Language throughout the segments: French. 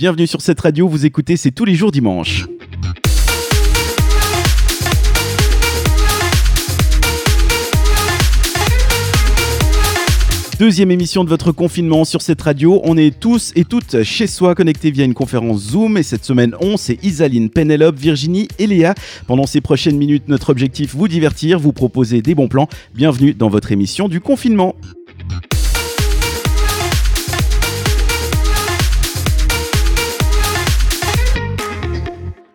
Bienvenue sur cette radio, vous écoutez C'est tous les jours dimanche. Deuxième émission de votre confinement sur cette radio. On est tous et toutes chez soi connectés via une conférence Zoom. Et cette semaine, on, c'est Isaline, Pénélope, Virginie et Léa. Pendant ces prochaines minutes, notre objectif, vous divertir, vous proposer des bons plans. Bienvenue dans votre émission du confinement.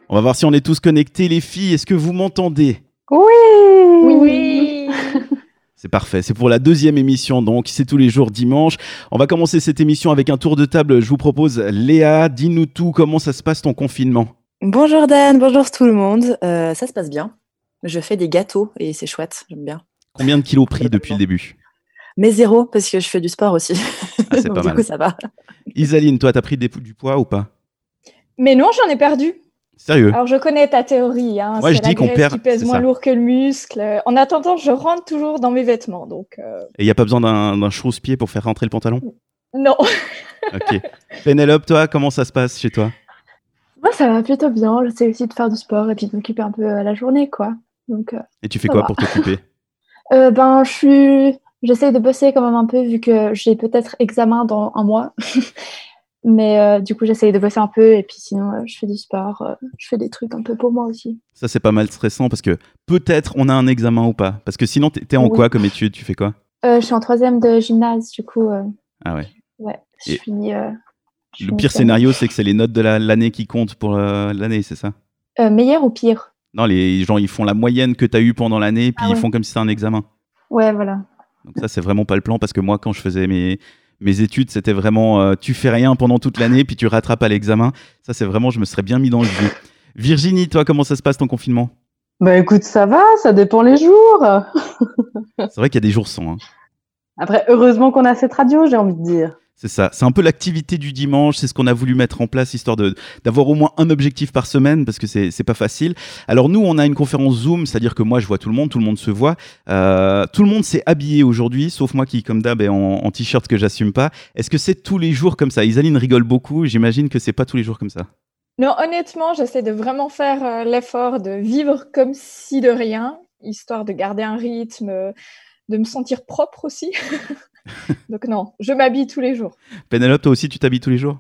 On va voir si on est tous connectés, les filles. Est-ce que vous m'entendez? Oui Oui C'est parfait. C'est pour la deuxième émission, donc c'est tous les jours dimanche. On va commencer cette émission avec un tour de table. Je vous propose, Léa, dis-nous tout. Comment ça se passe ton confinement? Bonjour Dan, bonjour tout le monde. Euh, ça se passe bien. Je fais des gâteaux et c'est chouette, j'aime bien. Combien de kilos pris depuis le début? Mais zéro, parce que je fais du sport aussi. Ah, c'est Donc, pas du mal. coup, ça va. Isaline, toi, t'as pris des- du poids ou pas? Mais non, j'en ai perdu. Sérieux Alors, je connais ta théorie. Hein, c'est je la dis qu'on perd- qui pèse moins ça. lourd que le muscle. En attendant, je rentre toujours dans mes vêtements. Donc, euh, Et il n'y a pas besoin d'un chausse-pied pour faire rentrer le pantalon non. Ok. Pénélope, toi, comment ça se passe chez toi? Moi, ça va plutôt bien. J'essaie aussi de faire du sport et puis de m'occuper un peu à la journée, quoi. Donc, euh, Et tu fais quoi va. pour t'occuper? Euh, ben, je suis... J'essaie de bosser quand même un peu vu que j'ai peut-être examen dans un mois. Mais euh, du coup, j'essaie de bosser un peu et puis sinon, euh, je fais du sport. euh, je fais des trucs un peu pour moi aussi. Ça, c'est pas mal stressant parce que peut-être on a un examen ou pas. Parce que sinon, t'es en Oui. quoi comme étude? Tu fais quoi? Je suis en troisième de gymnase, du coup, Ah ouais. ouais, je Et finis... je Le finis pire ça. scénario, c'est que c'est les notes de la- l'année qui comptent pour l'année, c'est ça? Meilleur ou pire? Non, les gens, ils font la moyenne que tu as eue pendant l'année, puis Ah ils ouais. font comme si c'était un examen. Ouais, voilà. Donc ça, c'est vraiment pas le plan, parce que moi, quand je faisais mes, mes études, c'était vraiment, euh, tu fais rien pendant toute l'année, puis tu rattrapes à l'examen. Ça, c'est vraiment, je me serais bien mis dans le jus. Virginie, toi, comment ça se passe ton confinement? Bah écoute, ça va, ça dépend les jours. C'est vrai qu'il y a des jours sans. hein. Après, heureusement qu'on a cette radio, j'ai envie de dire. C'est ça. C'est un peu l'activité du dimanche. C'est ce qu'on a voulu mettre en place, histoire d'avoir au moins un objectif par semaine, parce que c'est pas facile. Alors nous, on a une conférence Zoom, c'est-à-dire que moi, je vois tout le monde, tout le monde se voit. Euh, tout le monde s'est habillé aujourd'hui, sauf moi qui, comme d'hab, est en, en t-shirt que j'assume pas. Est-ce que c'est tous les jours comme ça? Isaline rigole beaucoup. J'imagine que c'est pas tous les jours comme ça. Non, honnêtement, j'essaie de vraiment faire euh, l'effort de vivre comme si de rien, histoire de garder un rythme, euh, de me sentir propre aussi. Donc non, je m'habille tous les jours. Pénélope, toi aussi, tu t'habilles tous les jours?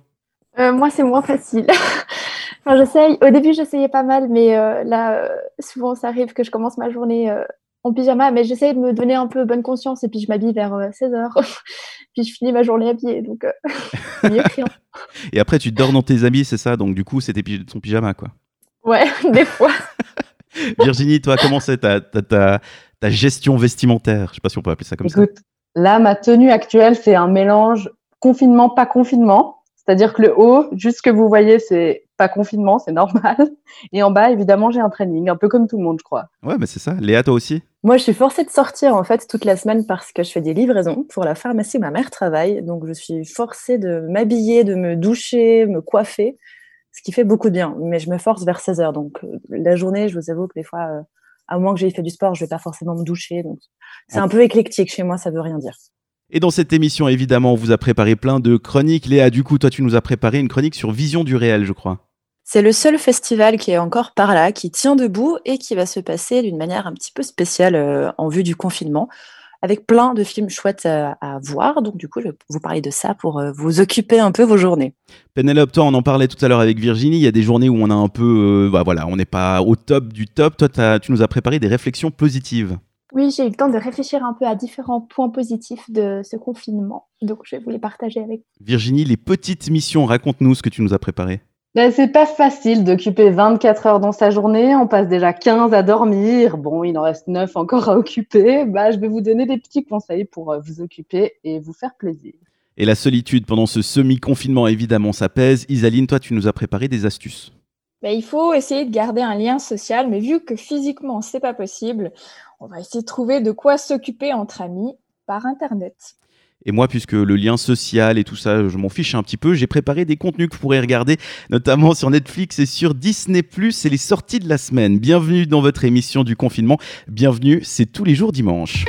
Euh, moi, c'est moins facile. enfin, j'essaye. Au début, j'essayais pas mal, mais euh, là, euh, souvent, ça arrive que je commence ma journée euh, en pyjama, mais j'essaye de me donner un peu bonne conscience et puis je m'habille vers 16h. puis je finis ma journée habillée, donc euh, mieux que rien. Et après, tu dors dans tes habits, c'est ça? Donc du coup, c'était ton pyjama, quoi. Ouais, des fois. Virginie, toi, comment c'est ta, ta, ta, ta gestion vestimentaire? Je sais pas si on peut appeler ça comme ça. Là, ma tenue actuelle, c'est un mélange confinement, pas confinement. C'est-à-dire que le haut, juste ce que vous voyez, c'est pas confinement, c'est normal. Et en bas, évidemment, j'ai un training, un peu comme tout le monde, je crois. Ouais, mais c'est ça. Léa, toi aussi? Moi, je suis forcée de sortir en fait toute la semaine parce que je fais des livraisons pour la pharmacie où ma mère travaille. Donc, je suis forcée de m'habiller, de me doucher, me coiffer, ce qui fait beaucoup de bien. Mais je me force vers 16 heures. Donc, euh, la journée, je vous avoue que des fois, euh, à moins que j'ai fait du sport, je vais pas forcément me doucher. Donc, c'est un peu éclectique chez moi, ça veut rien dire. Et dans cette émission, évidemment, on vous a préparé plein de chroniques. Léa, du coup, toi, tu nous as préparé une chronique sur Vision du réel, je crois. C'est le seul festival qui est encore par là, qui tient debout et qui va se passer d'une manière un petit peu spéciale euh, en vue du confinement, avec plein de films chouettes à, à voir. Donc, du coup, je vais vous parler de ça pour euh, vous occuper un peu vos journées. Pénélope, toi, on en parlait tout à l'heure avec Virginie. Il y a des journées où on a un peu, euh, bah voilà, on n'est pas au top du top. Toi, tu nous as préparé des réflexions positives. Oui, j'ai eu le temps de réfléchir un peu à différents points positifs de ce confinement. Donc, je vais vous les partager avec Virginie, les petites missions, raconte-nous ce que tu nous as préparé. Ben, c'est pas facile d'occuper 24 heures dans sa journée. On passe déjà 15 à dormir. Bon, il en reste 9 encore à occuper. Bah, je vais vous donner des petits conseils pour euh, vous occuper et vous faire plaisir. Et la solitude pendant ce semi-confinement, évidemment, ça pèse. Isaline, toi, tu nous as préparé des astuces. Ben, il faut essayer de garder un lien social, mais vu que physiquement, c'est pas possible, on va essayer de trouver de quoi s'occuper entre amis par Internet. Et moi, puisque le lien social et tout ça, je m'en fiche un petit peu, j'ai préparé des contenus que vous pourrez regarder, notamment sur Netflix et sur Disney+. C'est les sorties de la semaine. Bienvenue dans votre émission du confinement. Bienvenue, c'est tous les jours dimanche.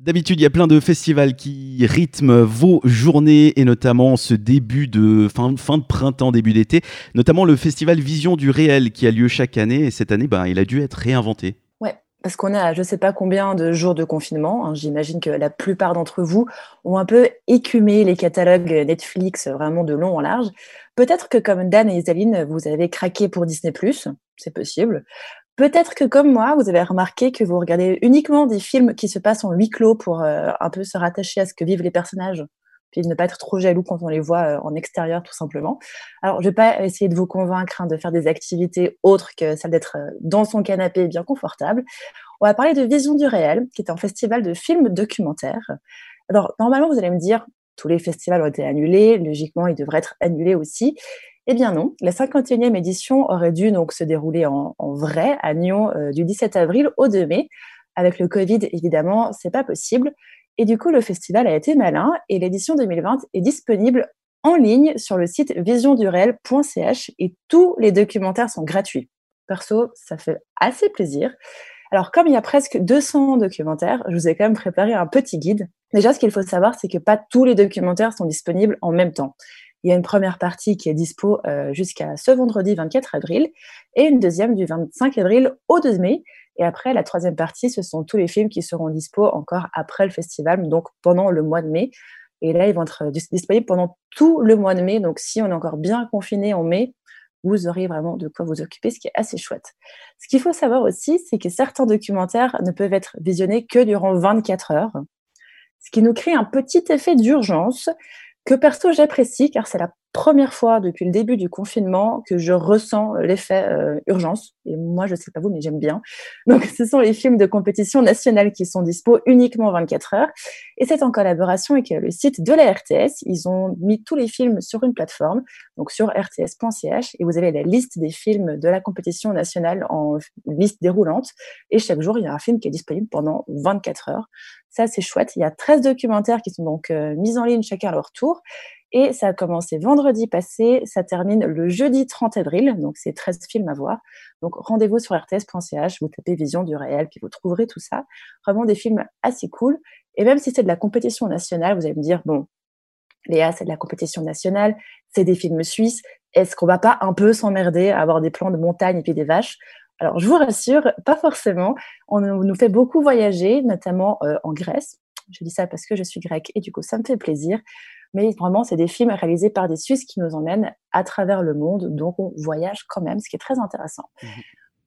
D'habitude, il y a plein de festivals qui rythment vos journées et notamment ce début de fin, fin de printemps, début d'été, notamment le festival Vision du réel qui a lieu chaque année et cette année, ben, il a dû être réinventé. Parce qu'on a je ne sais pas combien de jours de confinement. Hein. J'imagine que la plupart d'entre vous ont un peu écumé les catalogues Netflix vraiment de long en large. Peut-être que comme Dan et Isaline, vous avez craqué pour Disney+, c'est possible. Peut-être que comme moi, vous avez remarqué que vous regardez uniquement des films qui se passent en huis clos pour euh, un peu se rattacher à ce que vivent les personnages, puis ne pas être trop jaloux quand on les voit euh, en extérieur tout simplement. Alors, je vais pas essayer de vous convaincre hein, de faire des activités autres que celle d'être euh, dans son canapé bien confortable. On va parler de Vision du réel, qui est un festival de films documentaires. Alors, normalement, vous allez me dire, tous les festivals ont été annulés, logiquement, ils devraient être annulés aussi. Eh bien non, la 51e édition aurait dû donc se dérouler en, vrai à Nyon euh, du 17 avril au 2 mai. Avec le Covid, évidemment, c'est pas possible. Et du coup, le festival a été malin et l'édition 2020 est disponible en ligne sur le site visiondurel.ch et tous les documentaires sont gratuits. Perso, ça fait assez plaisir. Alors, comme il y a presque 200 documentaires, je vous ai quand même préparé un petit guide. Déjà, ce qu'il faut savoir, c'est que pas tous les documentaires sont disponibles en même temps. Il y a une première partie qui est dispo euh, jusqu'à ce vendredi 24 avril et une deuxième du 25 avril au 2 mai. Et après, la troisième partie, ce sont tous les films qui seront dispo encore après le festival, donc pendant le mois de mai. Et là, ils vont être disponibles pendant tout le mois de mai. Donc, si on est encore bien confiné en mai, vous aurez vraiment de quoi vous occuper, ce qui est assez chouette. Ce qu'il faut savoir aussi, c'est que certains documentaires ne peuvent être visionnés que durant 24 heures, ce qui nous crée un petit effet d'urgence que perso j'apprécie car c'est la première fois depuis le début du confinement que je ressens l'effet euh, urgence. Et moi, je sais pas vous, mais j'aime bien. Donc, ce sont les films de compétition nationale qui sont dispo uniquement 24 heures. Et c'est en collaboration avec le site de la RTS. Ils ont mis tous les films sur une plateforme, donc sur rts.ch. Et vous avez la liste des films de la compétition nationale en liste déroulante. Et chaque jour, il y a un film qui est disponible pendant 24 heures. Ça, c'est chouette. Il y a 13 documentaires qui sont donc euh, mis en ligne chacun à leur tour. Et ça a commencé vendredi passé, ça termine le jeudi 30 avril, donc c'est 13 films à voir. Donc rendez-vous sur rts.ch, vous tapez Vision du réel, puis vous trouverez tout ça. Vraiment des films assez cool. Et même si c'est de la compétition nationale, vous allez me dire, bon, Léa, c'est de la compétition nationale, c'est des films suisses, est-ce qu'on va pas un peu s'emmerder à avoir des plans de montagne et puis des vaches? Alors, je vous rassure, pas forcément. On nous fait beaucoup voyager, notamment euh, en Grèce. Je dis ça parce que je suis grecque et du coup, ça me fait plaisir. Mais vraiment, c'est des films réalisés par des Suisses qui nous emmènent à travers le monde. Donc, on voyage quand même, ce qui est très intéressant. Mmh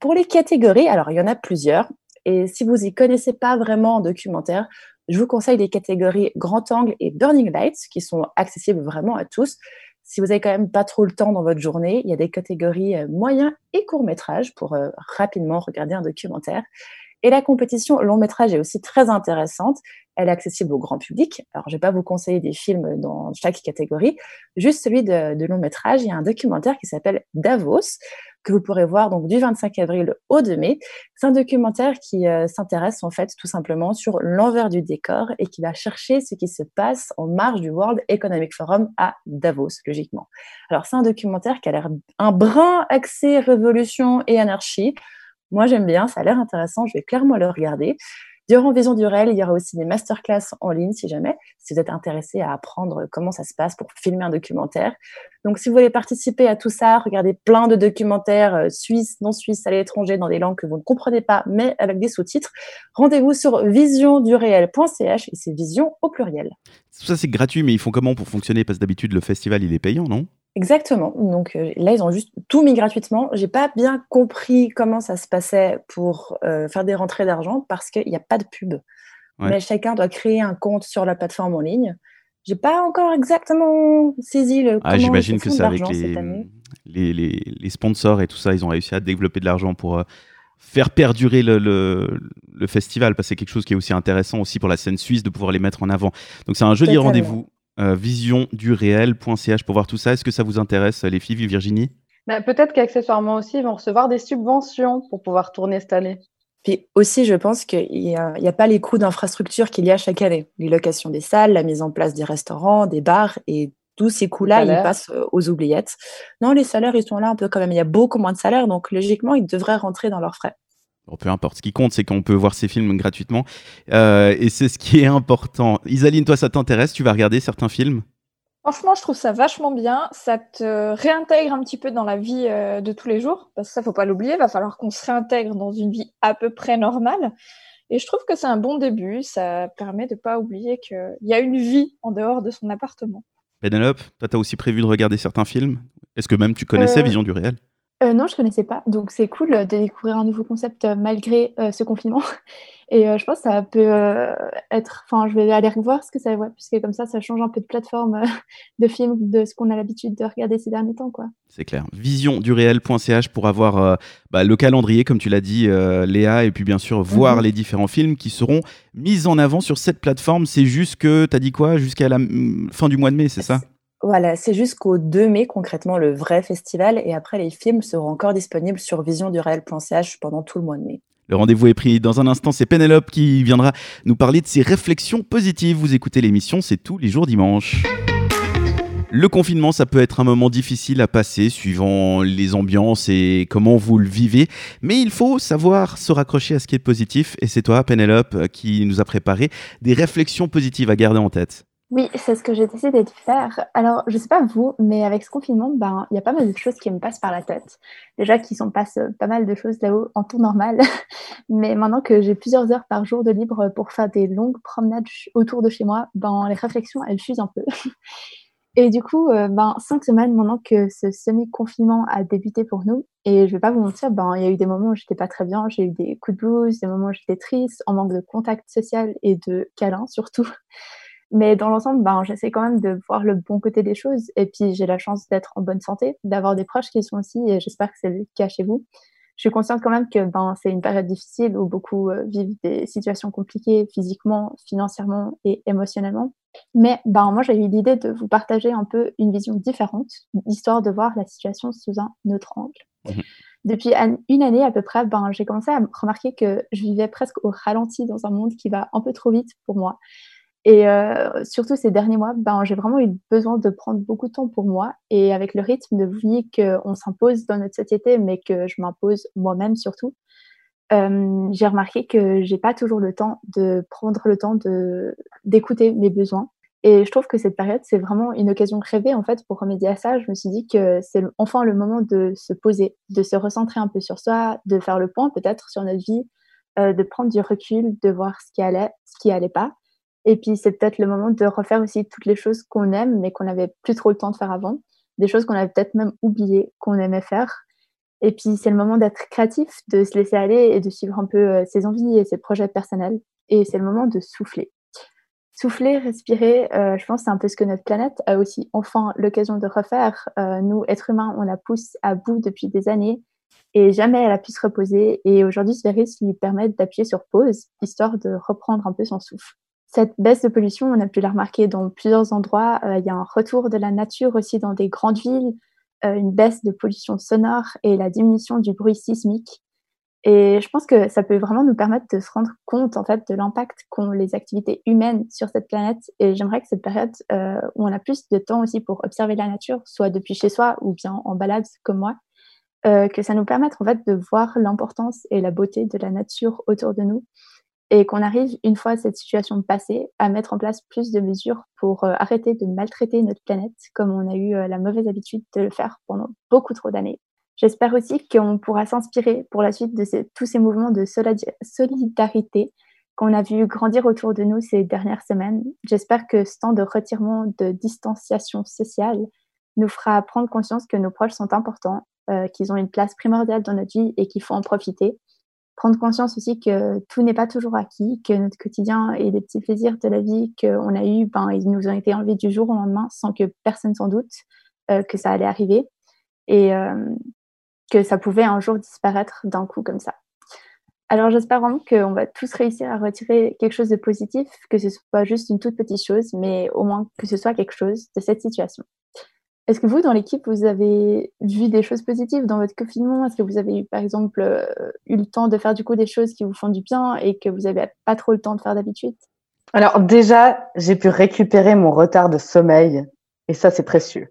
Pour les catégories, alors il y en a plusieurs. Et si vous y connaissez pas vraiment en documentaire, je vous conseille les catégories Grand Angle et Burning Lights qui sont accessibles vraiment à tous. Si vous avez quand même pas trop le temps dans votre journée, il y a des catégories euh, moyens et courts métrages pour euh, rapidement regarder un documentaire. Et la compétition long métrage est aussi très intéressante. Elle est accessible au grand public. Alors, je vais pas vous conseiller des films dans chaque catégorie, juste celui de, de long métrage. Il y a un documentaire qui s'appelle Davos, que vous pourrez voir donc du 25 avril au 2 mai. C'est un documentaire qui euh, s'intéresse en fait tout simplement sur l'envers du décor et qui va chercher ce qui se passe en marge du World Economic Forum à Davos, logiquement. Alors c'est un documentaire qui a l'air un brin axé révolution et anarchie. Moi j'aime bien, ça a l'air intéressant, je vais clairement le regarder. Durant Vision du réel, il y aura aussi des masterclass en ligne si jamais, si vous êtes intéressé à apprendre comment ça se passe pour filmer un documentaire. Donc, si vous voulez participer à tout ça, regardez plein de documentaires euh, suisses, non suisses, à l'étranger, dans des langues que vous ne comprenez pas, mais avec des sous-titres, rendez-vous sur visionduréel.ch et c'est vision au pluriel. Tout ça, c'est gratuit, mais ils font comment pour fonctionner? Parce que d'habitude, le festival, il est payant, non? Exactement. Donc euh, là, ils ont juste tout mis gratuitement. J'ai pas bien compris comment ça se passait pour euh, faire des rentrées d'argent parce qu'il n'y a pas de pub. Mais chacun doit créer un compte sur la plateforme en ligne. J'ai pas encore exactement saisi le. Ah, j'imagine que c'est avec les, les, les, sponsors et tout ça, ils ont réussi à développer de l'argent pour euh, faire perdurer le, le, le, festival, parce que c'est quelque chose qui est aussi intéressant aussi pour la scène suisse de pouvoir les mettre en avant. Donc c'est un joli rendez-vous euh, visionduréel.ch pour voir tout ça. Est-ce que ça vous intéresse, les filles, Virginie? Bah, Peut-être qu'accessoirement aussi, ils vont recevoir des subventions pour pouvoir tourner cette année. Puis aussi, je pense qu'il n'y a, a, pas les coûts d'infrastructure qu'il y a chaque année. Les locations des salles, la mise en place des restaurants, des bars et tous ces coûts-là, ils passent euh, aux oubliettes. Non, les salaires, ils sont là un peu quand même. Il y a beaucoup moins de salaires, donc logiquement, ils devraient rentrer dans leurs frais. Peu importe. Ce qui compte, c'est qu'on peut voir ces films gratuitement. Euh, et c'est ce qui est important. Isaline, toi, ça t'intéresse? Tu vas regarder certains films? Franchement, je trouve ça vachement bien. Ça te réintègre un petit peu dans la vie euh, de tous les jours. Parce que ça, faut pas l'oublier. Va falloir qu'on se réintègre dans une vie à peu près normale. Et je trouve que c'est un bon début. Ça permet de pas oublier qu'il y a une vie en dehors de son appartement. Penelope, toi, tu as aussi prévu de regarder certains films? Est-ce que même tu connaissais Vision du réel? Euh, non, je connaissais pas, donc c'est cool de découvrir un nouveau concept euh, malgré euh, ce confinement. Et je pense que ça peut être, enfin, je vais aller voir ce que ça voit, puisque comme ça, ça change un peu de plateforme de films de ce qu'on a l'habitude de regarder ces derniers temps, quoi. C'est clair. Vision du réel.ch pour avoir bah, le calendrier, comme tu l'as dit, Léa, et puis bien sûr voir mhm. les différents films qui seront mis en avant sur cette plateforme. C'est juste que, tu as dit quoi, jusqu'à la mm, fin du mois de mai, c'est ça? Voilà, c'est jusqu'au 2 mai concrètement le vrai festival et après les films seront encore disponibles sur visiondurel.ch pendant tout le mois de mai. Le rendez-vous est pris. Dans un instant, c'est Pénélope qui viendra nous parler de ses réflexions positives. Vous écoutez l'émission, c'est tous les jours dimanche. Le confinement, ça peut être un moment difficile à passer suivant les ambiances et comment vous le vivez, mais il faut savoir se raccrocher à ce qui est positif et c'est toi, Pénélope, qui nous a préparé des réflexions positives à garder en tête. Oui, c'est ce que j'ai décidé de faire. Alors, je sais pas vous, mais avec ce confinement, ben, il y a pas mal de choses qui me passent par la tête. Déjà qu'il s'en passe pas mal de choses là-haut en temps normal. mais maintenant que j'ai plusieurs heures par jour de libre pour faire des longues promenades autour de chez moi, ben, les réflexions, elles fusent un peu. Et du coup, euh, ben, cinq semaines maintenant que ce semi-confinement a débuté pour nous, et je vais pas vous mentir, ben, il y a eu des moments où j'étais pas très bien, j'ai eu des coups de blues, des moments où j'étais triste, en manque de contact social et de câlin surtout. Mais dans l'ensemble, ben, j'essaie quand même de voir le bon côté des choses. Et puis, j'ai la chance d'être en bonne santé, d'avoir des proches qui sont aussi, et j'espère que c'est le cas chez vous. Je suis consciente quand même que ben, c'est une période difficile où beaucoup euh, vivent des situations compliquées physiquement, financièrement et émotionnellement. Mais ben, moi, j'ai eu l'idée de vous partager un peu une vision différente, histoire de voir la situation sous un autre angle. Mmh Depuis une année à peu près, ben, j'ai commencé à remarquer que je vivais presque au ralenti dans un monde qui va un peu trop vite pour moi. Et euh, surtout ces derniers mois, ben, j'ai vraiment eu besoin de prendre beaucoup de temps pour moi. Et avec le rythme de vie qu'on s'impose dans notre société, mais que je m'impose moi-même surtout, euh, j'ai remarqué que j'ai pas toujours le temps de prendre le temps d'écouter mes besoins. Et je trouve que cette période, c'est vraiment une occasion rêvée en fait pour remédier à ça. Je me suis dit que c'est enfin le moment de se poser, de se recentrer un peu sur soi, de faire le point peut-être sur notre vie, euh, de prendre du recul, de voir ce qui allait, ce qui allait pas et puis, c'est peut-être le moment de refaire aussi toutes les choses qu'on aime, mais qu'on n'avait plus trop le temps de faire avant. Des choses qu'on avait peut-être même oubliées qu'on aimait faire. Et puis, c'est le moment d'être créatif, de se laisser aller et de suivre un peu euh, ses envies et ses projets personnels. Et c'est le moment de souffler. Souffler, respirer, euh, je pense c'est un peu ce que notre planète a aussi enfin l'occasion de refaire. Euh, nous, êtres humains, on la pousse à bout depuis des années et jamais elle a pu se reposer. Et aujourd'hui, ce virus lui permet d'appuyer sur pause, histoire de reprendre un peu son souffle. Cette baisse de pollution, on a pu la remarquer dans plusieurs endroits. Euh, il y a un retour de la nature aussi dans des grandes villes, euh, une baisse de pollution sonore et la diminution du bruit sismique. Et je pense que ça peut vraiment nous permettre de se rendre compte en fait de l'impact qu'ont les activités humaines sur cette planète. Et j'aimerais que cette période euh, où on a plus de temps aussi pour observer la nature, soit depuis chez soi ou bien en balade comme moi, que ça nous permette en fait de voir l'importance et la beauté de la nature autour de nous et qu'on arrive, une fois cette situation passée, à mettre en place plus de mesures pour euh, arrêter de maltraiter notre planète, comme on a eu euh, la mauvaise habitude de le faire pendant beaucoup trop d'années. J'espère aussi qu'on pourra s'inspirer pour la suite de tous ces mouvements de solidarité qu'on a vu grandir autour de nous ces dernières semaines. J'espère que ce temps de retirement, de distanciation sociale nous fera prendre conscience que nos proches sont importants, euh, qu'ils ont une place primordiale dans notre vie et qu'il faut en profiter prendre conscience aussi que tout n'est pas toujours acquis, que notre quotidien et les petits plaisirs de la vie qu'on a eus, ben, ils nous ont été enlevés du jour au lendemain sans que personne s'en doute euh, que ça allait arriver et euh, que ça pouvait un jour disparaître d'un coup comme ça. Alors j'espère vraiment qu'on va tous réussir à retirer quelque chose de positif, que ce soit juste une toute petite chose, mais au moins que ce soit quelque chose de cette situation. Est-ce que vous, dans l'équipe, vous avez vu des choses positives dans votre confinement? Est-ce que vous avez eu, par exemple, euh, eu le temps de faire du coup des choses qui vous font du bien et que vous n'avez pas trop le temps de faire d'habitude? Alors déjà, j'ai pu récupérer mon retard de sommeil et ça, c'est précieux.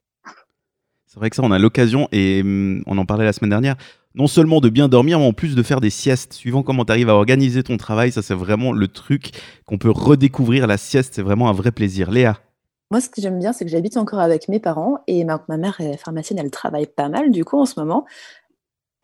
C'est vrai que ça, on a l'occasion, et hum, on en parlait la semaine dernière, non seulement de bien dormir, mais en plus de faire des siestes. Suivant comment tu arrives à organiser ton travail, ça c'est vraiment le truc qu'on peut redécouvrir. La sieste, c'est vraiment un vrai plaisir. Léa? Moi, ce que j'aime bien, c'est que j'habite encore avec mes parents et ma, mère est pharmacienne, elle travaille pas mal du coup en ce moment.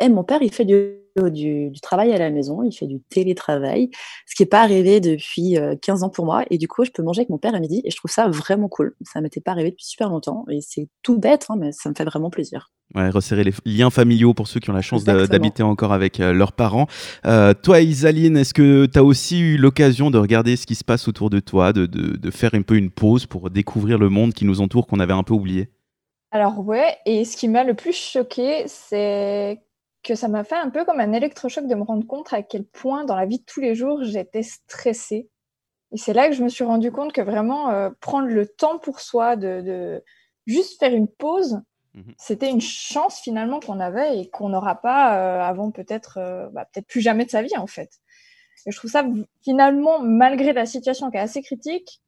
Et mon père, il fait du, du, travail à la maison, il fait du télétravail, ce qui n'est pas arrivé depuis 15 euh, ans pour moi. Et du coup, je peux manger avec mon père à midi et je trouve ça vraiment cool. Ça ne m'était pas arrivé depuis super longtemps et c'est tout bête, hein, mais ça me fait vraiment plaisir. Ouais, resserrer les liens familiaux pour ceux qui ont la chance d'habiter encore avec euh, leurs parents. Euh, toi, Isaline, est-ce que tu as aussi eu l'occasion de regarder ce qui se passe autour de toi, de, de, de faire un peu une pause pour découvrir le monde qui nous entoure, qu'on avait un peu oublié? Alors ouais, et ce qui m'a le plus choqué, c'est que ça m'a fait un peu comme un électrochoc de me rendre compte à quel point dans la vie de tous les jours j'étais stressée. Et c'est là que je me suis rendu compte que vraiment euh, prendre le temps pour soi, de, juste faire une pause, mhm. c'était une chance finalement qu'on avait et qu'on n'aura pas euh, avant peut-être euh, bah, peut-être plus jamais de sa vie en fait. Et je trouve ça finalement, malgré la situation qui est assez critique,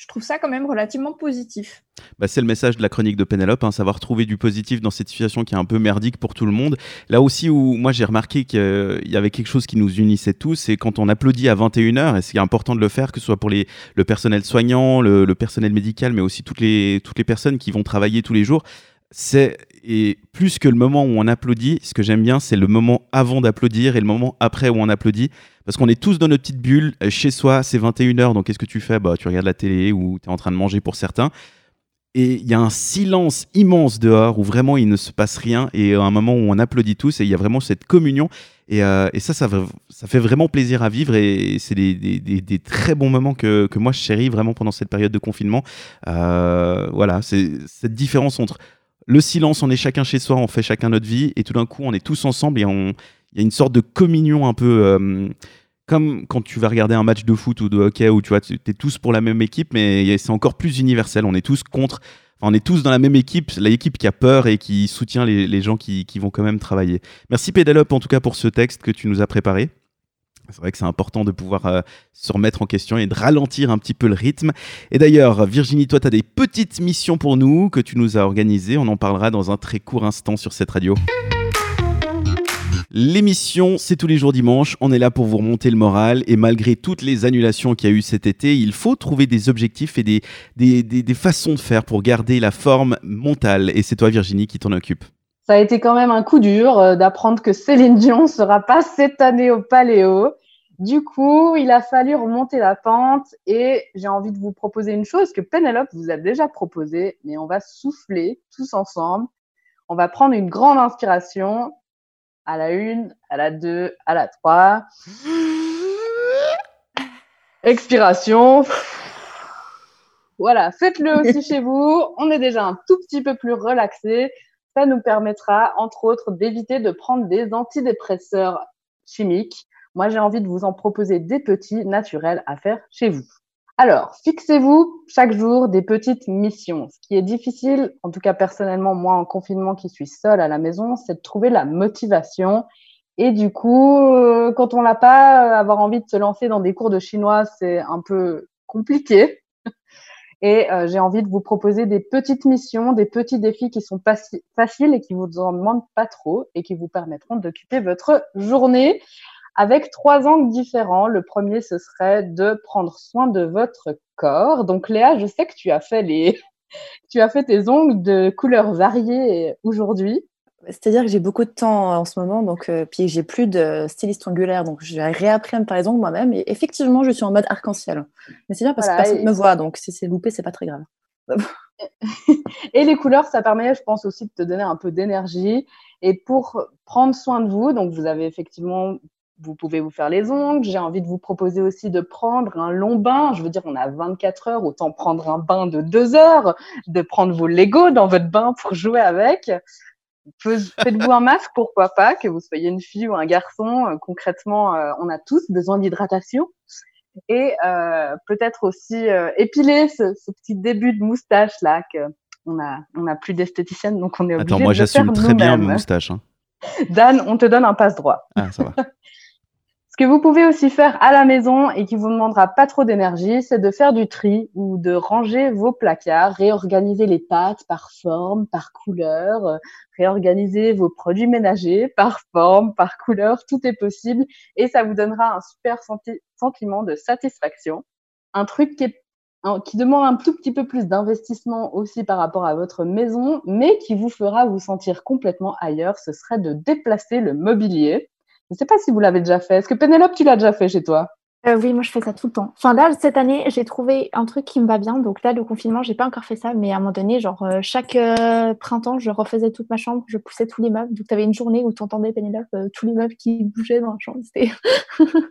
je trouve ça quand même relativement positif. Bah, c'est le message de la chronique de Pénélope, hein, savoir trouver du positif dans cette situation qui est un peu merdique pour tout le monde. Là aussi où moi j'ai remarqué qu'il y avait quelque chose qui nous unissait tous, c'est quand on applaudit à 21h, et c'est important de le faire, que ce soit pour les, le personnel soignant, le, le, personnel médical, mais aussi toutes les, toutes les personnes qui vont travailler tous les jours. C'est et plus que le moment où on applaudit, ce que j'aime bien, c'est le moment avant d'applaudir et le moment après où on applaudit. Parce qu'on est tous dans notre petite bulle. Euh, chez soi, c'est 21h, donc qu'est-ce que tu fais? Bah, Tu regardes la télé ou tu es en train de manger pour certains. Et il y a un silence immense dehors où vraiment il ne se passe rien. Et à un moment où on applaudit tous et il y a vraiment cette communion. Et, euh, ça, ça, fait vraiment plaisir à vivre. Et c'est des, très bons moments que, que, moi je chéris vraiment pendant cette période de confinement. Euh, voilà, c'est cette différence entre le silence, on est chacun chez soi, on fait chacun notre vie. Et tout d'un coup, on est tous ensemble et il y a une sorte de communion un peu comme quand tu vas regarder un match de foot ou de hockey où tu vois, es tous pour la même équipe, mais c'est encore plus universel. On est tous contre, on est tous dans la même équipe, l'équipe qui a peur et qui soutient les, gens qui, vont quand même travailler. Merci Pédalope en tout cas pour ce texte que tu nous as préparé. C'est vrai que c'est important de pouvoir euh, se remettre en question et de ralentir un petit peu le rythme. Et d'ailleurs, Virginie, toi, tu as des petites missions pour nous que tu nous as organisées. On en parlera dans un très court instant sur cette radio. L'émission, c'est tous les jours dimanche. On est là pour vous remonter le moral. Et malgré toutes les annulations qu'il y a eu cet été, il faut trouver des objectifs et des, des, façons de faire pour garder la forme mentale. Et c'est toi, Virginie, qui t'en occupe. Ça a été quand même un coup dur euh, d'apprendre que Céline Dion sera pas cette année au Paléo. Du coup, il a fallu remonter la pente et j'ai envie de vous proposer une chose que Penelope vous a déjà proposée, mais on va souffler tous ensemble. On va prendre une grande inspiration à la une, à la deux, à la trois. Expiration. Voilà, faites-le aussi chez vous. On est déjà un tout petit peu plus relaxé. Ça nous permettra, entre autres, d'éviter de prendre des antidépresseurs chimiques. Moi, j'ai envie de vous en proposer des petits naturels à faire chez vous. Alors, fixez-vous chaque jour des petites missions. Ce qui est difficile, en tout cas personnellement, moi en confinement qui suis seule à la maison, c'est de trouver la motivation. Et du coup, euh, quand on l'a pas, avoir envie de se lancer dans des cours de chinois, c'est un peu compliqué. Et euh, j'ai envie de vous proposer des petites missions, des petits défis qui sont faciles et qui vous en demandent pas trop et qui vous permettront d'occuper votre journée avec trois angles différents. Le premier, ce serait de prendre soin de votre corps. Donc Léa, je sais que tu as fait les, tu as fait tes ongles de couleurs variées aujourd'hui. C'est-à-dire que j'ai beaucoup de temps en ce moment, donc euh, puis j'ai plus de styliste angulaire, donc j'ai réappris à me ongles moi-même. Et effectivement, je suis en mode arc-en-ciel. Mais c'est bien parce que personne ne me voit, donc si c'est loupé, c'est pas très grave. et les couleurs, ça permet, je pense aussi, de te donner un peu d'énergie. Et pour prendre soin de vous, donc vous avez effectivement vous pouvez vous faire les ongles. J'ai envie de vous proposer aussi de prendre un long bain. Je veux dire, on a 24 heures, autant prendre un bain de deux heures, de prendre vos Lego dans votre bain pour jouer avec. Faites-vous un masque, pourquoi pas, que vous soyez une fille ou un garçon. Euh, concrètement, euh, on a tous besoin d'hydratation. Et euh, peut-être aussi épiler ce, petit début de moustache là que on a on a plus d'esthéticienne donc on est obligé Attends, moi j'assume très bien mes moustaches. Hein. Dan, on te donne un passe droit. Ah, ça va. Que vous pouvez aussi faire à la maison et qui vous demandera pas trop d'énergie, c'est de faire du tri ou de ranger vos placards, réorganiser les pâtes par forme, par couleur, réorganiser vos produits ménagers par forme, par couleur, tout est possible et ça vous donnera un super sentiment de satisfaction. Un truc qui, qui demande un tout petit peu plus d'investissement aussi par rapport à votre maison, mais qui vous fera vous sentir complètement ailleurs, ce serait de déplacer le mobilier. Je ne sais pas si vous l'avez déjà fait. Est-ce que Pénélope, tu l'as déjà fait chez toi? Euh, oui, moi je fais ça tout le temps. Enfin là, cette année, j'ai trouvé un truc qui me va bien. Donc là, le confinement, j'ai pas encore fait ça, mais à un moment donné, genre euh, chaque euh, printemps, je refaisais toute ma chambre, je poussais tous les meubles. Donc tu avais une journée où tu entendais Pénélope, tous les meubles qui bougeaient dans la chambre.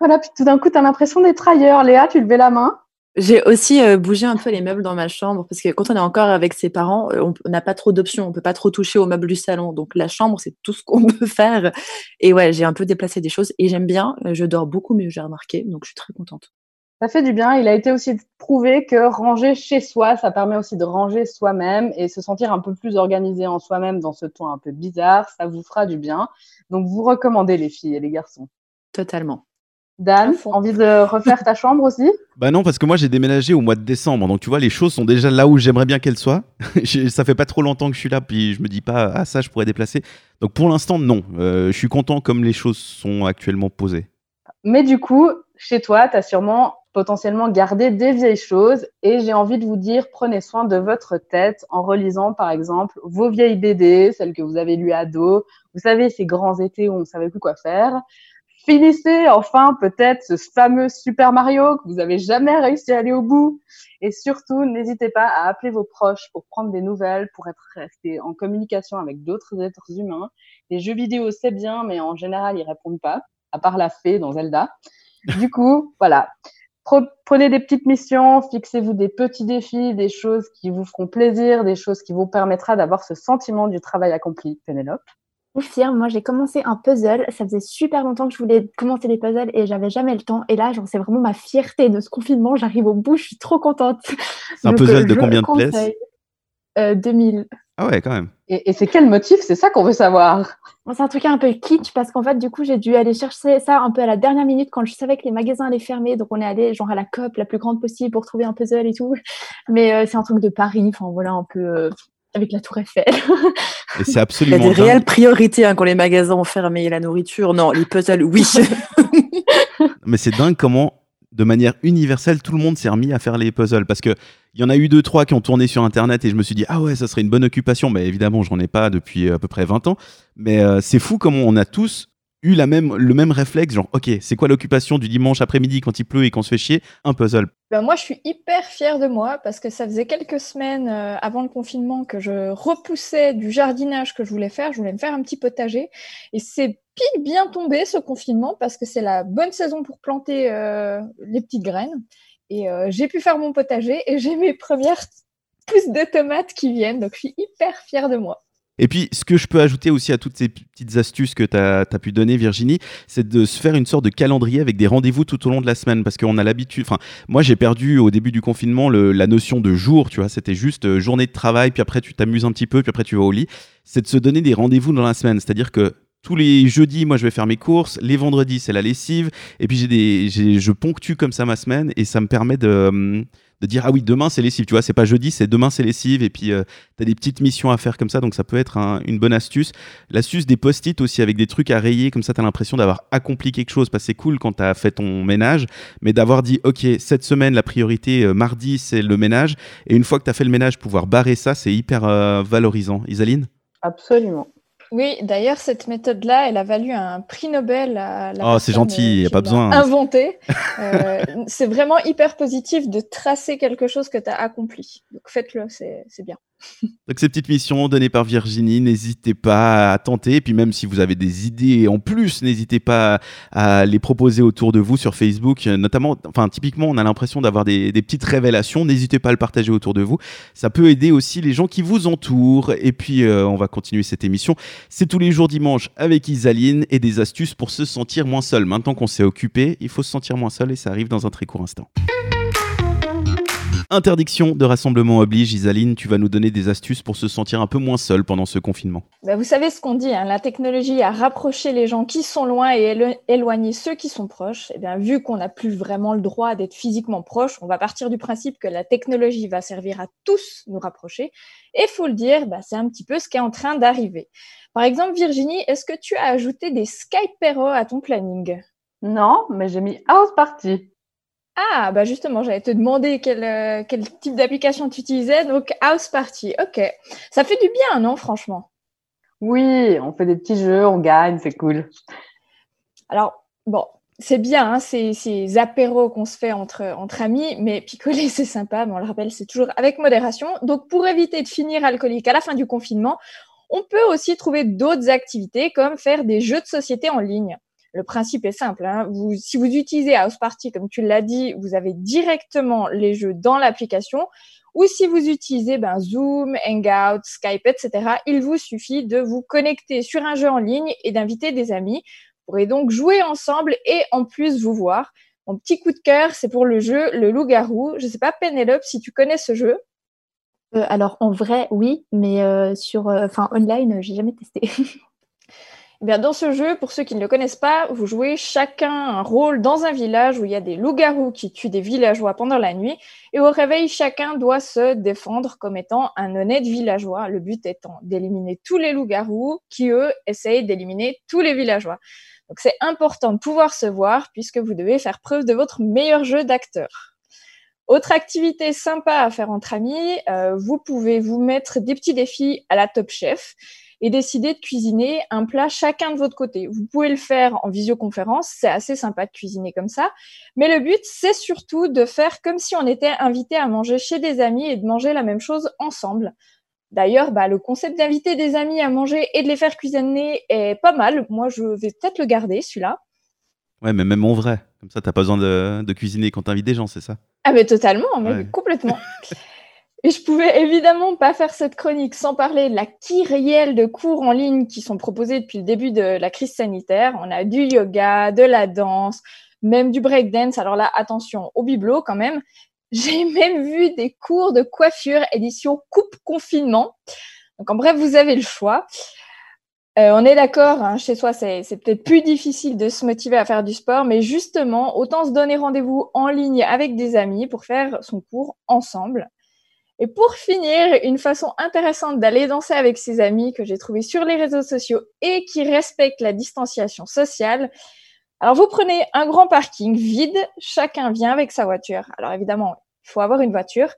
voilà, puis tout d'un coup, tu as l'impression d'être ailleurs. Léa, tu levais la main? J'ai aussi euh, bougé un peu les meubles dans ma chambre parce que quand on est encore avec ses parents, euh, on n'a pas trop d'options, on peut pas trop toucher aux meubles du salon. Donc la chambre, c'est tout ce qu'on peut faire. Et ouais, j'ai un peu déplacé des choses et j'aime bien. Euh, je dors beaucoup mieux, j'ai remarqué, donc je suis très contente. Ça fait du bien. Il a été aussi prouvé que ranger chez soi, ça permet aussi de ranger soi-même et se sentir un peu plus organisé en soi-même dans ce ton un peu bizarre. Ça vous fera du bien. Donc vous recommandez les filles et les garçons? Totalement. Dan, envie de refaire ta chambre aussi? Bah non, parce que moi j'ai déménagé au mois de décembre, donc tu vois, les choses sont déjà là où j'aimerais bien qu'elles soient. ça fait pas trop longtemps que je suis là, puis je me dis pas, ah ça je pourrais déplacer. Donc pour l'instant, non. Euh, je suis content comme les choses sont actuellement posées. Mais du coup, chez toi, tu as sûrement potentiellement gardé des vieilles choses et j'ai envie de vous dire, prenez soin de votre tête en relisant par exemple vos vieilles BD, celles que vous avez lues à dos. Vous savez, ces grands étés où on ne savait plus quoi faire finissez enfin peut-être ce fameux Super Mario que vous avez jamais réussi à aller au bout. Et surtout, n'hésitez pas à appeler vos proches pour prendre des nouvelles, pour être resté en communication avec d'autres êtres humains. Les jeux vidéo, c'est bien, mais en général, ils répondent pas, à part la fée dans Zelda. Du coup, voilà. Prenez des petites missions, fixez-vous des petits défis, des choses qui vous feront plaisir, des choses qui vous permettra d'avoir ce sentiment du travail accompli. Pénélope fière. Moi, j'ai commencé un puzzle. Ça faisait super longtemps que je voulais commencer les puzzles et j'avais jamais le temps. Et là, genre, c'est vraiment ma fierté de ce confinement. J'arrive au bout, je suis trop contente. C'est un puzzle de combien de pièces euh, 2000. Ah ouais, quand même. Et, c'est quel motif? C'est ça qu'on veut savoir. c'est un truc un peu kitsch parce qu'en fait, du coup, j'ai dû aller chercher ça un peu à la dernière minute quand je savais que les magasins allaient fermer. Donc, on est allé genre à la COP la plus grande possible pour trouver un puzzle et tout. Mais euh, c'est un truc de Paris. Enfin, voilà, un peu. Euh, avec la Tour Eiffel. Et c'est absolument. Il y a des réelles priorités hein, quand les magasins ont fermé la nourriture. Non, les puzzles, oui. Mais c'est dingue comment, de manière universelle, tout le monde s'est remis à faire les puzzles. Parce qu'il y en a eu deux, trois qui ont tourné sur Internet et je me suis dit, ah ouais, ça serait une bonne occupation. Mais évidemment, j'en ai pas depuis à peu près 20 ans. Mais euh, c'est fou comment on a tous eu la même, le même réflexe, genre, ok, c'est quoi l'occupation du dimanche après-midi quand il pleut et qu'on se fait chier? Un puzzle. Ben moi, je suis hyper fière de moi parce que ça faisait quelques semaines euh, avant le confinement que je repoussais du jardinage que je voulais faire. Je voulais me faire un petit potager. Et c'est pile bien tombé ce confinement parce que c'est la bonne saison pour planter euh, les petites graines. Et euh, j'ai pu faire mon potager et j'ai mes premières pousses de tomates qui viennent. Donc, je suis hyper fière de moi. Et puis, ce que je peux ajouter aussi à toutes ces petites astuces que tu as, pu donner, Virginie, c'est de se faire une sorte de calendrier avec des rendez-vous tout au long de la semaine. Parce qu'on a l'habitude. Enfin, moi, j'ai perdu au début du confinement la notion de jour, tu vois. C'était juste euh, journée de travail, puis après, tu t'amuses un petit peu, puis après, tu vas au lit. C'est de se donner des rendez-vous dans la semaine. C'est-à-dire que tous les jeudis, moi, je vais faire mes courses. Les vendredis, c'est la lessive. Et puis, j'ai des, je ponctue comme ça ma semaine et ça me permet de. De dire ah oui demain c'est lessive. Tu vois c'est pas jeudi c'est demain c'est lessive. Et puis euh, tu as des petites missions à faire comme ça. Donc ça peut être une bonne astuce. L'astuce des post-it aussi avec des trucs à rayer. Comme ça tu as l'impression d'avoir accompli quelque chose. Parce que c'est cool quand tu as fait ton ménage. Mais d'avoir dit ok cette semaine la priorité euh, mardi c'est le ménage. Et une fois que tu as fait le ménage pouvoir barrer ça c'est hyper euh, valorisant. Isaline? Absolument. Oui, d'ailleurs, cette méthode-là, elle a valu un prix Nobel à la Oh, c'est gentil, il n'y a pas besoin. Inventé. euh, c'est vraiment hyper positif de tracer quelque chose que tu as accompli. Donc faites-le, c'est bien. Donc ces petites missions données par Virginie, n'hésitez pas à tenter. Et puis même si vous avez des idées en plus, n'hésitez pas à les proposer autour de vous sur Facebook. Notamment, enfin typiquement, on a l'impression d'avoir des, petites révélations. N'hésitez pas à le partager autour de vous. Ça peut aider aussi les gens qui vous entourent. Et puis euh, on va continuer cette émission. C'est tous les jours dimanche avec Isaline et des astuces pour se sentir moins seul. Maintenant qu'on s'est occupé, il faut se sentir moins seul et ça arrive dans un très court instant. Interdiction de rassemblement oblige, Isaline, tu vas nous donner des astuces pour se sentir un peu moins seul pendant ce confinement. Bah, vous savez ce qu'on dit, hein, la technologie a rapproché les gens qui sont loin et éloigné ceux qui sont proches. Et eh bien, vu qu'on n'a plus vraiment le droit d'être physiquement proche, on va partir du principe que la technologie va servir à tous nous rapprocher. Et il faut le dire, bah, c'est un petit peu ce qui est en train d'arriver. Par exemple, Virginie, est-ce que tu as ajouté des Skype à ton planning? Non, mais j'ai mis House Party. Ah, bah justement, j'allais te demander quel, euh, quel type d'application tu utilisais. Donc, House Party, ok. Ça fait du bien, non, franchement? Oui, on fait des petits jeux, on gagne, c'est cool. Alors, bon, c'est bien, hein, ces, ces, apéros qu'on se fait entre, entre amis, mais picoler, c'est sympa, mais on le rappelle, c'est toujours avec modération. Donc, pour éviter de finir alcoolique à la fin du confinement, on peut aussi trouver d'autres activités comme faire des jeux de société en ligne. Le principe est simple. Hein. Vous, si vous utilisez House Party, comme tu l'as dit, vous avez directement les jeux dans l'application. Ou si vous utilisez ben, Zoom, Hangout, Skype, etc., il vous suffit de vous connecter sur un jeu en ligne et d'inviter des amis. Vous pourrez donc jouer ensemble et en plus vous voir. Mon petit coup de cœur, c'est pour le jeu Le Loup-garou. Je ne sais pas, Penelope, si tu connais ce jeu. Euh, alors en vrai, oui, mais euh, sur, euh, enfin online, j'ai jamais testé. Eh dans ce jeu, pour ceux qui ne le connaissent pas, vous jouez chacun un rôle dans un village où il y a des loups-garous qui tuent des villageois pendant la nuit. Et au réveil, chacun doit se défendre comme étant un honnête villageois. Le but étant d'éliminer tous les loups-garous qui, eux, essayent d'éliminer tous les villageois. Donc c'est important de pouvoir se voir puisque vous devez faire preuve de votre meilleur jeu d'acteur. Autre activité sympa à faire entre amis, euh, vous pouvez vous mettre des petits défis à la Top Chef et décider de cuisiner un plat chacun de votre côté. Vous pouvez le faire en visioconférence, c'est assez sympa de cuisiner comme ça, mais le but, c'est surtout de faire comme si on était invité à manger chez des amis et de manger la même chose ensemble. D'ailleurs, bah, le concept d'inviter des amis à manger et de les faire cuisiner est pas mal. Moi, je vais peut-être le garder, celui-là. Ouais, mais même en vrai. Comme ça, t'as pas besoin de, cuisiner quand t'invites des gens, c'est ça? Ah, mais totalement, mais complètement. Et je pouvais évidemment pas faire cette chronique sans parler de la réelle de cours en ligne qui sont proposés depuis le début de la crise sanitaire. On a du yoga, de la danse, même du breakdance. Alors là, attention au bibelot quand même. J'ai même vu des cours de coiffure édition coupe confinement. Donc en bref, vous avez le choix. Euh, on est d'accord, hein, chez soi, c'est peut-être plus difficile de se motiver à faire du sport, mais justement, autant se donner rendez-vous en ligne avec des amis pour faire son cours ensemble. Et pour finir, une façon intéressante d'aller danser avec ses amis que j'ai trouvé sur les réseaux sociaux et qui respecte la distanciation sociale. Alors vous prenez un grand parking vide, chacun vient avec sa voiture. Alors évidemment, il faut avoir une voiture.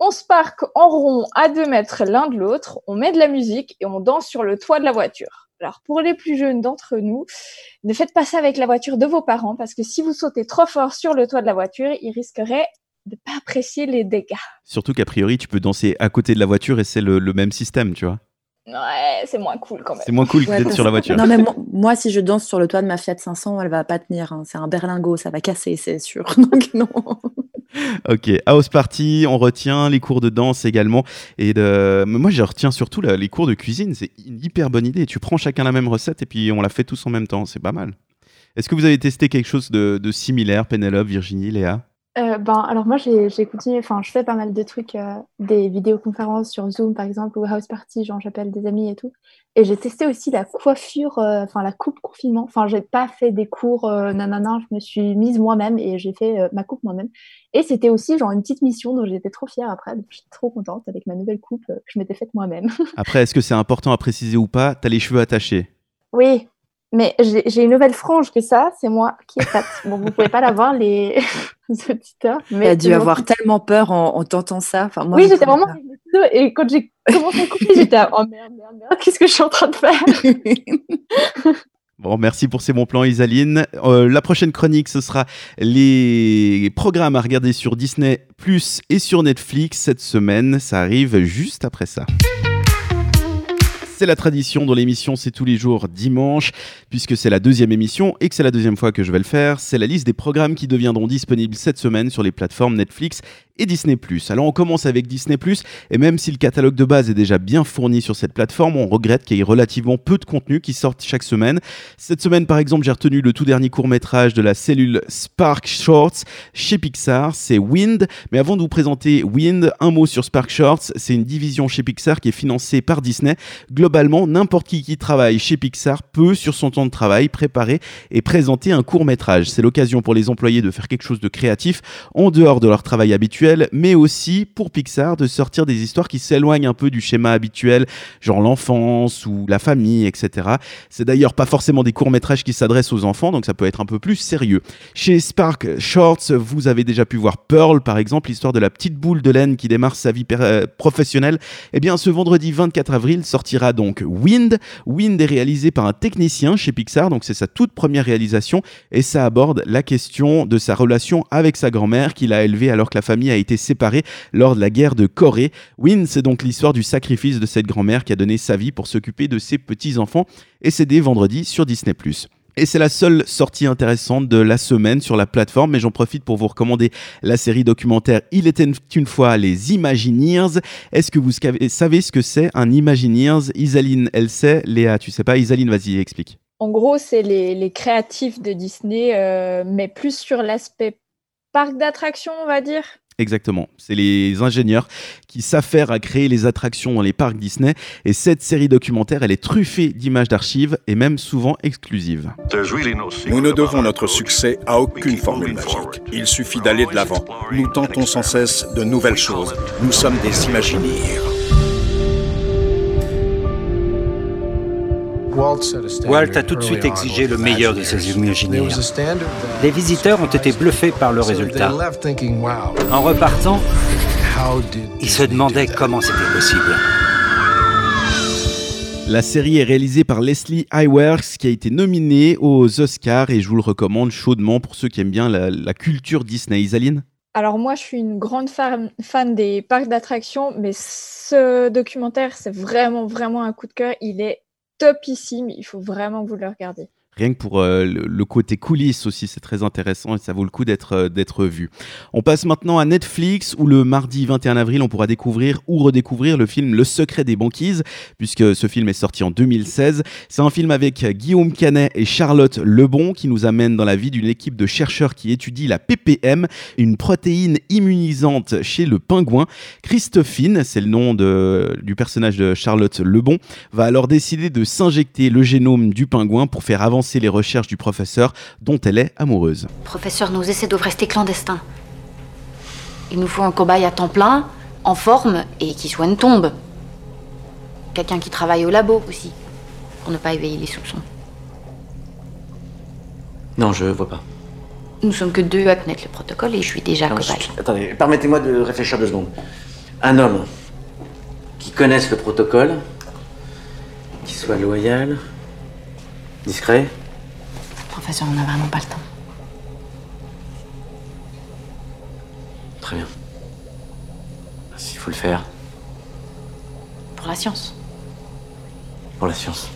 On se parque en rond à deux mètres l'un de l'autre, on met de la musique et on danse sur le toit de la voiture. Alors pour les plus jeunes d'entre nous, ne faites pas ça avec la voiture de vos parents parce que si vous sautez trop fort sur le toit de la voiture, ils risqueraient de pas apprécier les dégâts. Surtout qu'a priori, tu peux danser à côté de la voiture et c'est le, même système, tu vois. Ouais, c'est moins cool quand même. C'est moins cool d'être sur la voiture. Non, mais moi, si je danse sur le toit de ma Fiat 500, elle va pas tenir. Hein. C'est un berlingot, ça va casser, c'est sûr. Donc non. ok, house party, on retient les cours de danse également. Et de... moi, je retiens surtout les cours de cuisine. C'est une hyper bonne idée. Tu prends chacun la même recette et puis on la fait tous en même temps. C'est pas mal. Est-ce que vous avez testé quelque chose de, de similaire, Pénélope, Virginie, Léa? Euh, ben, alors moi j'ai continué, enfin je fais pas mal de trucs, euh, des vidéoconférences sur Zoom par exemple ou House Party, genre j'appelle des amis et tout. Et j'ai testé aussi la coiffure, euh, enfin la coupe confinement. Enfin j'ai pas fait des cours nanana, je me suis mise moi-même et j'ai fait ma coupe moi-même. Et c'était aussi genre une petite mission dont j'étais trop fière après, donc j'étais trop contente avec ma nouvelle coupe que je m'étais faite moi-même. après est-ce que c'est important à préciser ou pas? T'as les cheveux attachés? Oui, mais j'ai une nouvelle frange que ça, c'est moi qui ai faite. Bon, vous pouvez pas la voir, les auditeurs. Mais tu as dû avoir tellement peur en, tentant ça. Enfin, moi, oui, j'étais vraiment. Et quand j'ai commencé à couper, j'étais oh merde, merde, merde, qu'est-ce que je suis en train de faire? Bon, merci pour ces bons plans, Isaline. Euh, la prochaine chronique, ce sera les programmes à regarder sur Disney Plus et sur Netflix cette semaine. Ça arrive juste après ça. C'est la tradition dans l'émission, c'est tous les jours dimanche, puisque c'est la deuxième émission et que c'est la deuxième fois que je vais le faire. C'est la liste des programmes qui deviendront disponibles cette semaine sur les plateformes Netflix et Disney ⁇ Alors on commence avec Disney ⁇ et même si le catalogue de base est déjà bien fourni sur cette plateforme, on regrette qu'il y ait relativement peu de contenu qui sortent chaque semaine. Cette semaine par exemple j'ai retenu le tout dernier court métrage de la cellule Spark Shorts chez Pixar, c'est Wind. Mais avant de vous présenter Wind, un mot sur Spark Shorts, c'est une division chez Pixar qui est financée par Disney. Globalement, n'importe qui qui travaille chez Pixar peut sur son temps de travail préparer et présenter un court métrage. C'est l'occasion pour les employés de faire quelque chose de créatif en dehors de leur travail habituel, mais aussi pour Pixar de sortir des histoires qui s'éloignent un peu du schéma habituel, genre l'enfance ou la famille, etc. C'est d'ailleurs pas forcément des courts-métrages qui s'adressent aux enfants, donc ça peut être un peu plus sérieux. Chez Spark Shorts, vous avez déjà pu voir Pearl, par exemple, l'histoire de la petite boule de laine qui démarre sa vie euh, professionnelle. Eh bien, ce vendredi 24 avril sortira donc Wind. Wind est réalisé par un technicien chez Pixar, donc c'est sa toute première réalisation, et ça aborde la question de sa relation avec sa grand-mère qu'il a élevée alors que la famille a été séparée lors de la guerre de Corée. Wind, c'est donc l'histoire du sacrifice de cette grand-mère qui a donné sa vie pour s'occuper de ses petits-enfants, et c'est dès vendredi sur Disney+. Et c'est la seule sortie intéressante de la semaine sur la plateforme, mais j'en profite pour vous recommander la série documentaire Il était une fois les Imagineers. Est-ce que vous savez ce que c'est un Imagineers? Isaline, elle sait. Léa, tu sais pas? Isaline, vas-y, explique. En gros, c'est les, créatifs de Disney, euh, mais plus sur l'aspect parc d'attractions, on va dire. Exactement. C'est les ingénieurs qui s'affairent à créer les attractions dans les parcs Disney. Et cette série documentaire, elle est truffée d'images d'archives et même souvent exclusives. Nous ne devons notre succès à aucune formule magique. Il suffit d'aller de l'avant. Nous tentons sans cesse de nouvelles choses. Nous sommes des imaginaires. Walt a tout de suite exigé le meilleur de ses imaginaires. Les visiteurs ont été bluffés par le résultat. En repartant, ils se demandaient comment c'était possible. La série est réalisée par Leslie Iwerks qui a été nominée aux Oscars et je vous le recommande chaudement pour ceux qui aiment bien la, culture Disney. Isaline? Alors moi, je suis une grande fan, fan des parcs d'attractions, mais ce documentaire, c'est vraiment, vraiment un coup de cœur. Il est topissime. Il faut vraiment que vous le regardiez. Rien que pour euh, le, côté coulisses aussi, c'est très intéressant et ça vaut le coup d'être euh, vu. On passe maintenant à Netflix où le mardi 21 avril, on pourra découvrir ou redécouvrir le film Le secret des banquises, puisque ce film est sorti en 2016. C'est un film avec Guillaume Canet et Charlotte Lebon qui nous amène dans la vie d'une équipe de chercheurs qui étudie la PPM, une protéine immunisante chez le pingouin. Christophine, c'est le nom de, du personnage de Charlotte Lebon, va alors décider de s'injecter le génome du pingouin pour faire avancer les recherches du professeur dont elle est amoureuse. Professeur, nos essais doivent rester clandestins. Il nous faut un cobaye à temps plein, en forme et qui soit une tombe. Quelqu'un qui travaille au labo aussi, pour ne pas éveiller les soupçons. Non, je vois pas. Nous sommes que deux à connaître le protocole et je suis déjà cobaye. Attendez, permettez-moi de réfléchir deux secondes. Un homme qui connaisse le protocole, qui soit loyal, Discret Professeur, on n'a vraiment pas le temps. Très bien. S'il faut le faire. Pour la science. Pour la science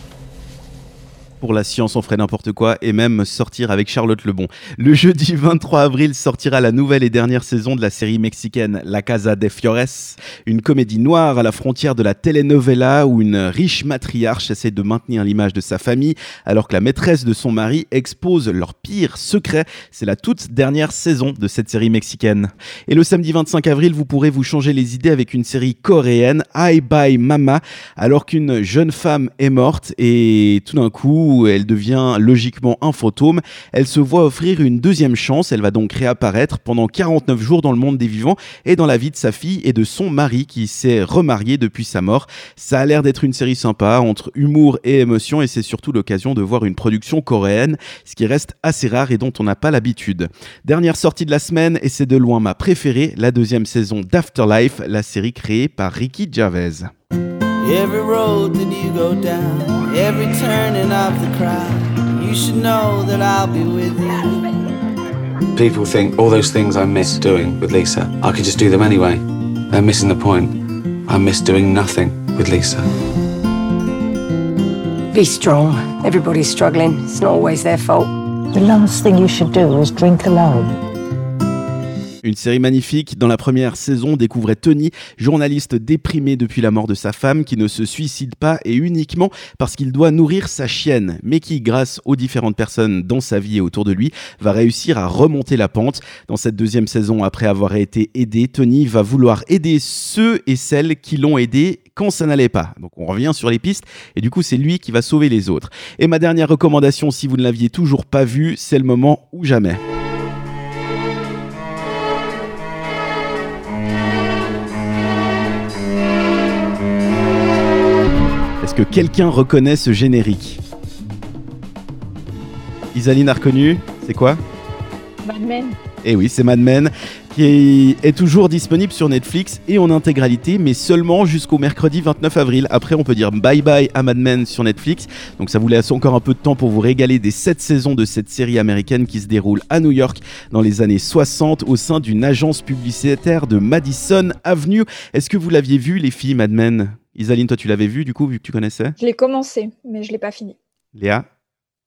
pour la science, on ferait n'importe quoi et même sortir avec Charlotte Lebon. Le jeudi 23 avril sortira la nouvelle et dernière saison de la série mexicaine La Casa de Fiores, une comédie noire à la frontière de la telenovela où une riche matriarche essaie de maintenir l'image de sa famille alors que la maîtresse de son mari expose leurs pires secrets. C'est la toute dernière saison de cette série mexicaine. Et le samedi 25 avril, vous pourrez vous changer les idées avec une série coréenne, I Bye Mama, alors qu'une jeune femme est morte et tout d'un coup, elle devient logiquement un fantôme, elle se voit offrir une deuxième chance, elle va donc réapparaître pendant 49 jours dans le monde des vivants et dans la vie de sa fille et de son mari qui s'est remarié depuis sa mort. Ça a l'air d'être une série sympa entre humour et émotion et c'est surtout l'occasion de voir une production coréenne, ce qui reste assez rare et dont on n'a pas l'habitude. Dernière sortie de la semaine et c'est de loin ma préférée, la deuxième saison d'Afterlife, la série créée par Ricky Gervais. Every road that you go down, every turning of the crowd, you should know that I'll be with you. People think all those things I miss doing with Lisa, I could just do them anyway. They're missing the point. I miss doing nothing with Lisa. Be strong. Everybody's struggling. It's not always their fault. The last thing you should do is drink alone. Une série magnifique. Dans la première saison, on découvrait Tony, journaliste déprimé depuis la mort de sa femme, qui ne se suicide pas et uniquement parce qu'il doit nourrir sa chienne, mais qui, grâce aux différentes personnes dans sa vie et autour de lui, va réussir à remonter la pente. Dans cette deuxième saison, après avoir été aidé, Tony va vouloir aider ceux et celles qui l'ont aidé quand ça n'allait pas. Donc on revient sur les pistes et du coup c'est lui qui va sauver les autres. Et ma dernière recommandation, si vous ne l'aviez toujours pas vue, c'est le moment ou jamais. Que quelqu'un reconnaît ce générique Isaline a reconnu C'est quoi? Eh oui, c'est Mad Men qui est toujours disponible sur Netflix et en intégralité, mais seulement jusqu'au mercredi 29 avril. Après, on peut dire bye bye à Mad Men sur Netflix. Donc ça vous laisse encore un peu de temps pour vous régaler des 7 saisons de cette série américaine qui se déroule à New York dans les années 60 au sein d'une agence publicitaire de Madison Avenue. Est-ce que vous l'aviez vu, les filles Mad Men? Isaline, toi tu l'avais vu du coup, vu que tu connaissais? Je l'ai commencé, mais je l'ai pas fini. Léa?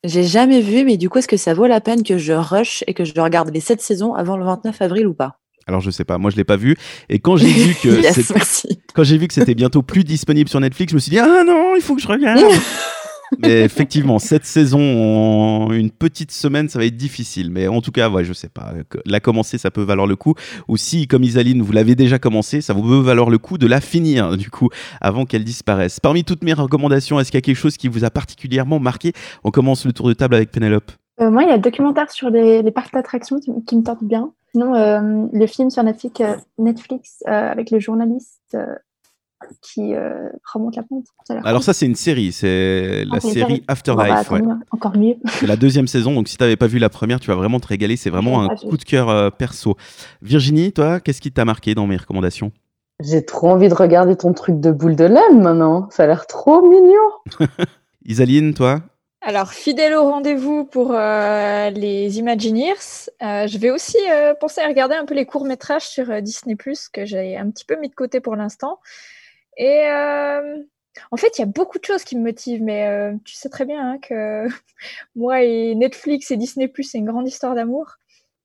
J'ai jamais vu, mais du coup, est-ce que ça vaut la peine que je rush et que je regarde les 7 saisons avant le 29 avril ou pas? Alors je sais pas, moi je l'ai pas vu. Et quand j'ai vu que Yes, quand j'ai vu que c'était bientôt plus disponible sur Netflix, je me suis dit ah non, il faut que je regarde. Mais effectivement, cette saison en une petite semaine, ça va être difficile. Mais en tout cas, ouais, je sais pas. La commencer, ça peut valoir le coup. Ou si, comme Isaline, vous l'avez déjà commencé, ça vous peut valoir le coup de la finir, du coup, avant qu'elle disparaisse. Parmi toutes mes recommandations, est-ce qu'il y a quelque chose qui vous a particulièrement marqué? On commence le tour de table avec Pénélope. Euh, moi, il y a le documentaire sur les, parcs d'attractions qui, me tente bien. Sinon, euh, le film sur Netflix, euh, avec le journaliste qui euh, remonte la pente. Ça Alors cool. ça, c'est une série. C'est la Ah, une série série. Afterlife. Bah, ouais. encore mieux. C'est la deuxième saison, donc si tu n'avais pas vu la première, tu vas vraiment te régaler. C'est vraiment un vu. coup de cœur euh, perso. Virginie, toi, qu'est-ce qui t'a marqué dans mes recommandations? J'ai trop envie de regarder ton truc de boule de laine maintenant. Ça a l'air trop mignon. Isaline, toi? Alors, fidèle au rendez-vous pour euh, les Imagineers, euh, je vais aussi euh, penser à regarder un peu les courts-métrages sur euh, Disney+, que j'ai un petit peu mis de côté pour l'instant. Et euh, en fait, il y a beaucoup de choses qui me motivent, mais euh, tu sais très bien hein, que moi et Netflix et Disney+, c'est une grande histoire d'amour.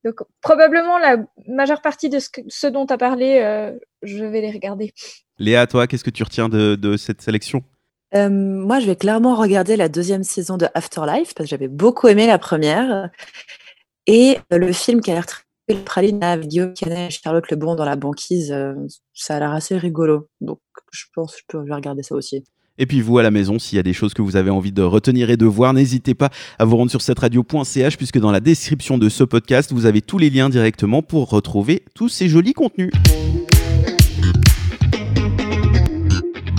Donc, probablement la majeure partie de ce, que- ce dont tu as parlé, euh, je vais les regarder. Léa, toi, qu'est-ce que tu retiens de, de cette sélection? Euh, moi, je vais clairement regarder la deuxième saison de Afterlife parce que j'avais beaucoup aimé la première. Et le film qui a l'air très le praline Guillaume Canet et Lebon dans la banquise, euh, ça a l'air assez rigolo. Donc, je pense que je peux regarder ça aussi. Et puis vous à la maison, s'il y a des choses que vous avez envie de retenir et de voir, n'hésitez pas à vous rendre sur cette radio.ch puisque dans la description de ce podcast, vous avez tous les liens directement pour retrouver tous ces jolis contenus.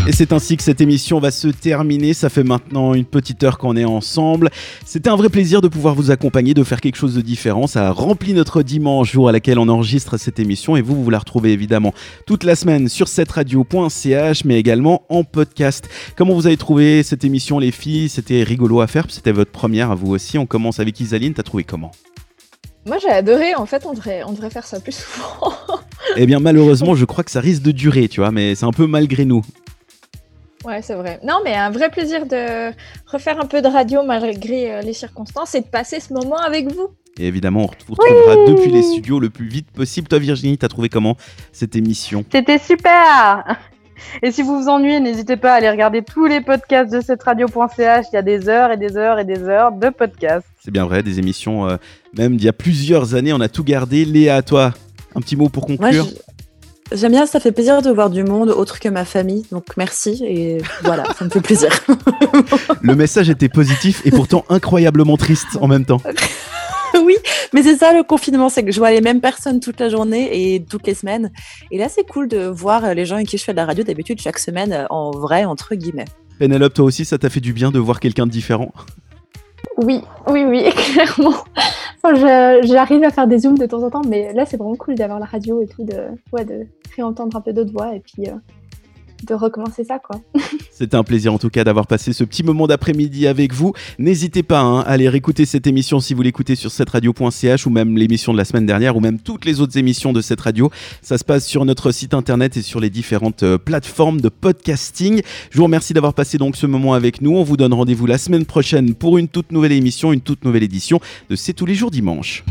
Et c'est ainsi que cette émission va se terminer. Ça fait maintenant une petite heure qu'on est ensemble. C'était un vrai plaisir de pouvoir vous accompagner, de faire quelque chose de différent. Ça a rempli notre dimanche, jour à laquelle on enregistre cette émission. Et vous, vous la retrouvez évidemment toute la semaine sur cette radio.ch, mais également en podcast. Comment vous avez trouvé cette émission, les filles? C'était rigolo à faire. C'était votre première à vous aussi. On commence avec Isaline. T'as trouvé comment? Moi, j'ai adoré. En fait, on devrait, on devrait faire ça plus souvent. Eh bien, malheureusement, je crois que ça risque de durer, tu vois, mais c'est un peu malgré nous. Ouais, c'est vrai. Non, mais un vrai plaisir de refaire un peu de radio malgré euh, les circonstances et de passer ce moment avec vous. Et évidemment, on vous retrouvera depuis les studios le plus vite possible. Toi, Virginie, t'as trouvé comment cette émission? C'était super Et si vous vous ennuyez, n'hésitez pas à aller regarder tous les podcasts de cette radio.ch. Il y a des heures et des heures et des heures de podcasts. C'est bien vrai, des émissions, euh, même d'il y a plusieurs années, on a tout gardé. Léa, toi, un petit mot pour Moi, conclure je- j'aime bien, ça fait plaisir de voir du monde autre que ma famille. Donc, merci. Et voilà, ça me fait plaisir. Le message était positif et pourtant incroyablement triste en même temps. oui, mais c'est ça le confinement, c'est que je vois les mêmes personnes toute la journée et toutes les semaines. Et là, c'est cool de voir les gens avec qui je fais de la radio d'habitude chaque semaine euh, en vrai, entre guillemets. Pénélope, toi aussi, ça t'a fait du bien de voir quelqu'un de différent? Oui, oui, oui, clairement. J'arrive à faire des zooms de temps en temps, mais là, c'est vraiment cool d'avoir la radio et tout, de, ouais, de réentendre un peu d'autres voix et puis euh, de recommencer ça, quoi. C'était un plaisir en tout cas d'avoir passé ce petit moment d'après-midi avec vous. N'hésitez pas hein, à aller réécouter cette émission si vous l'écoutez sur cette radio.ch ou même l'émission de la semaine dernière ou même toutes les autres émissions de cette radio. Ça se passe sur notre site internet et sur les différentes euh, plateformes de podcasting. Je vous remercie d'avoir passé donc ce moment avec nous. On vous donne rendez-vous la semaine prochaine pour une toute nouvelle émission, une toute nouvelle édition de C'est tous les jours dimanche.